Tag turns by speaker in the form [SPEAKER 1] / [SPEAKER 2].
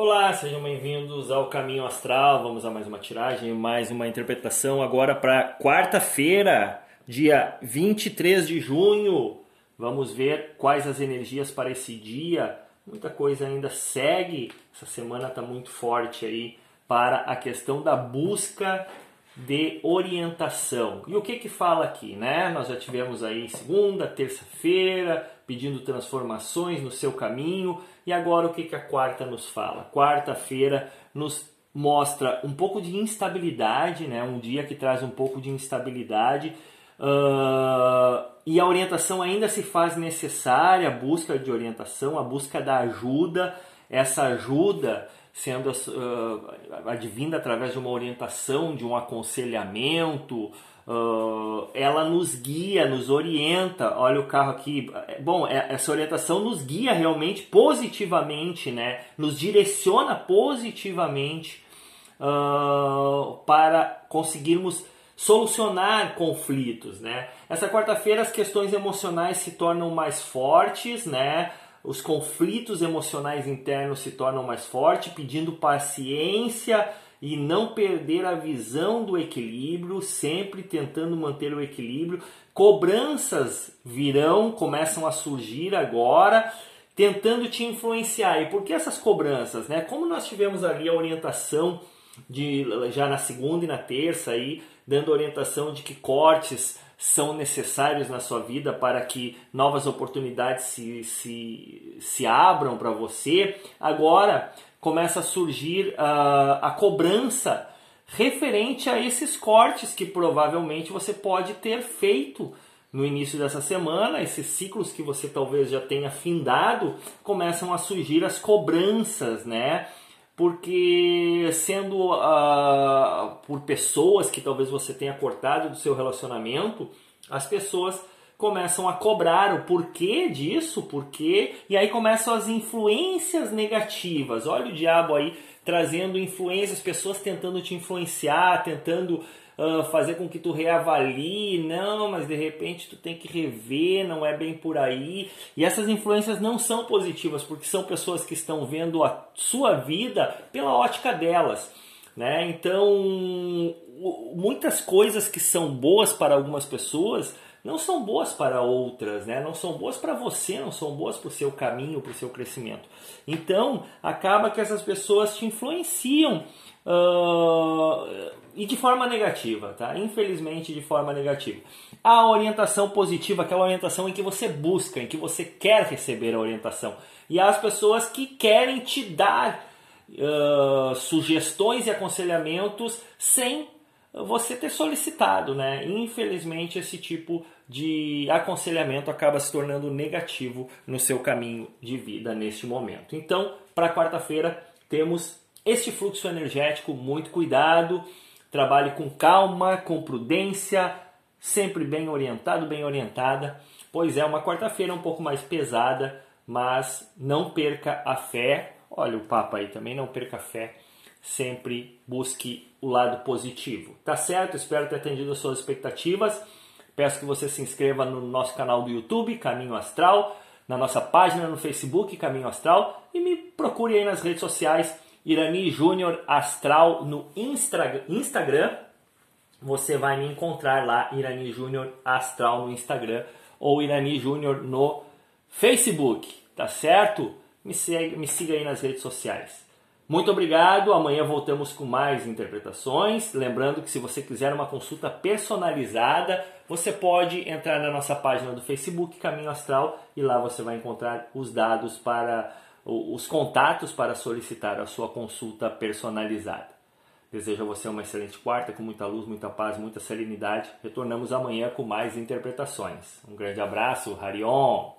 [SPEAKER 1] Olá, sejam bem-vindos ao Caminho Astral. Vamos a mais uma tiragem, mais uma interpretação agora para quarta-feira, dia 23 de junho. Vamos ver quais as energias para esse dia. Muita coisa ainda segue. Essa semana está muito forte aí para a questão da busca de orientação. E o que que fala aqui, né? Nós já tivemos aí segunda, terça-feira, pedindo transformações no seu caminho. E agora o que que a quarta nos fala? Quarta-feira nos mostra um pouco de instabilidade, né? Um dia que traz um pouco de instabilidade. Uh, e a orientação ainda se faz necessária, a busca de orientação, a busca da ajuda, essa ajuda sendo uh, advinda através de uma orientação, de um aconselhamento, uh, ela nos guia, nos orienta. Olha o carro aqui. Bom, é, essa orientação nos guia realmente positivamente, né? Nos direciona positivamente uh, para conseguirmos solucionar conflitos, né? Essa quarta-feira as questões emocionais se tornam mais fortes, né? Os conflitos emocionais internos se tornam mais fortes, pedindo paciência e não perder a visão do equilíbrio, sempre tentando manter o equilíbrio. Cobranças virão, começam a surgir agora, tentando te influenciar. E por que essas cobranças? Né? Como nós tivemos ali a orientação de já na segunda e na terça aí, dando orientação de que cortes são necessários na sua vida para que novas oportunidades se, se, se abram para você, agora começa a surgir uh, a cobrança referente a esses cortes que provavelmente você pode ter feito no início dessa semana, esses ciclos que você talvez já tenha findado, começam a surgir as cobranças, né? Porque sendo uh, por pessoas que talvez você tenha cortado do seu relacionamento, as pessoas começam a cobrar o porquê disso, porquê, e aí começam as influências negativas. Olha o diabo aí trazendo influências, pessoas tentando te influenciar, tentando uh, fazer com que tu reavalie, não, mas de repente tu tem que rever, não é bem por aí. E essas influências não são positivas, porque são pessoas que estão vendo a sua vida pela ótica delas. Né? Então, muitas coisas que são boas para algumas pessoas não são boas para outras, né? não são boas para você, não são boas para o seu caminho, para o seu crescimento. Então, acaba que essas pessoas te influenciam uh, e de forma negativa, tá? Infelizmente, de forma negativa. A orientação positiva, aquela orientação em que você busca, em que você quer receber a orientação. E as pessoas que querem te dar uh, sugestões e aconselhamentos sem você ter solicitado, né? Infelizmente, esse tipo de aconselhamento acaba se tornando negativo no seu caminho de vida neste momento. Então, para quarta-feira, temos este fluxo energético, muito cuidado, trabalhe com calma, com prudência, sempre bem orientado, bem orientada. Pois é, uma quarta-feira um pouco mais pesada, mas não perca a fé. Olha o Papa aí também, não perca a fé. Sempre busque o lado positivo. Tá certo? Espero ter atendido as suas expectativas. Peço que você se inscreva no nosso canal do YouTube, Caminho Astral, na nossa página no Facebook, Caminho Astral, e me procure aí nas redes sociais Irani Júnior Astral no Instra Instagram. Você vai me encontrar lá, Irani Júnior Astral no Instagram ou Irani Júnior no Facebook, tá certo? Me, segue, me siga aí nas redes sociais. Muito obrigado. Amanhã voltamos com mais interpretações. Lembrando que se você quiser uma consulta personalizada, você pode entrar na nossa página do Facebook Caminho Astral e lá você vai encontrar os dados para os contatos para solicitar a sua consulta personalizada. Desejo a você uma excelente quarta, com muita luz, muita paz, muita serenidade. Retornamos amanhã com mais interpretações. Um grande abraço, Harion!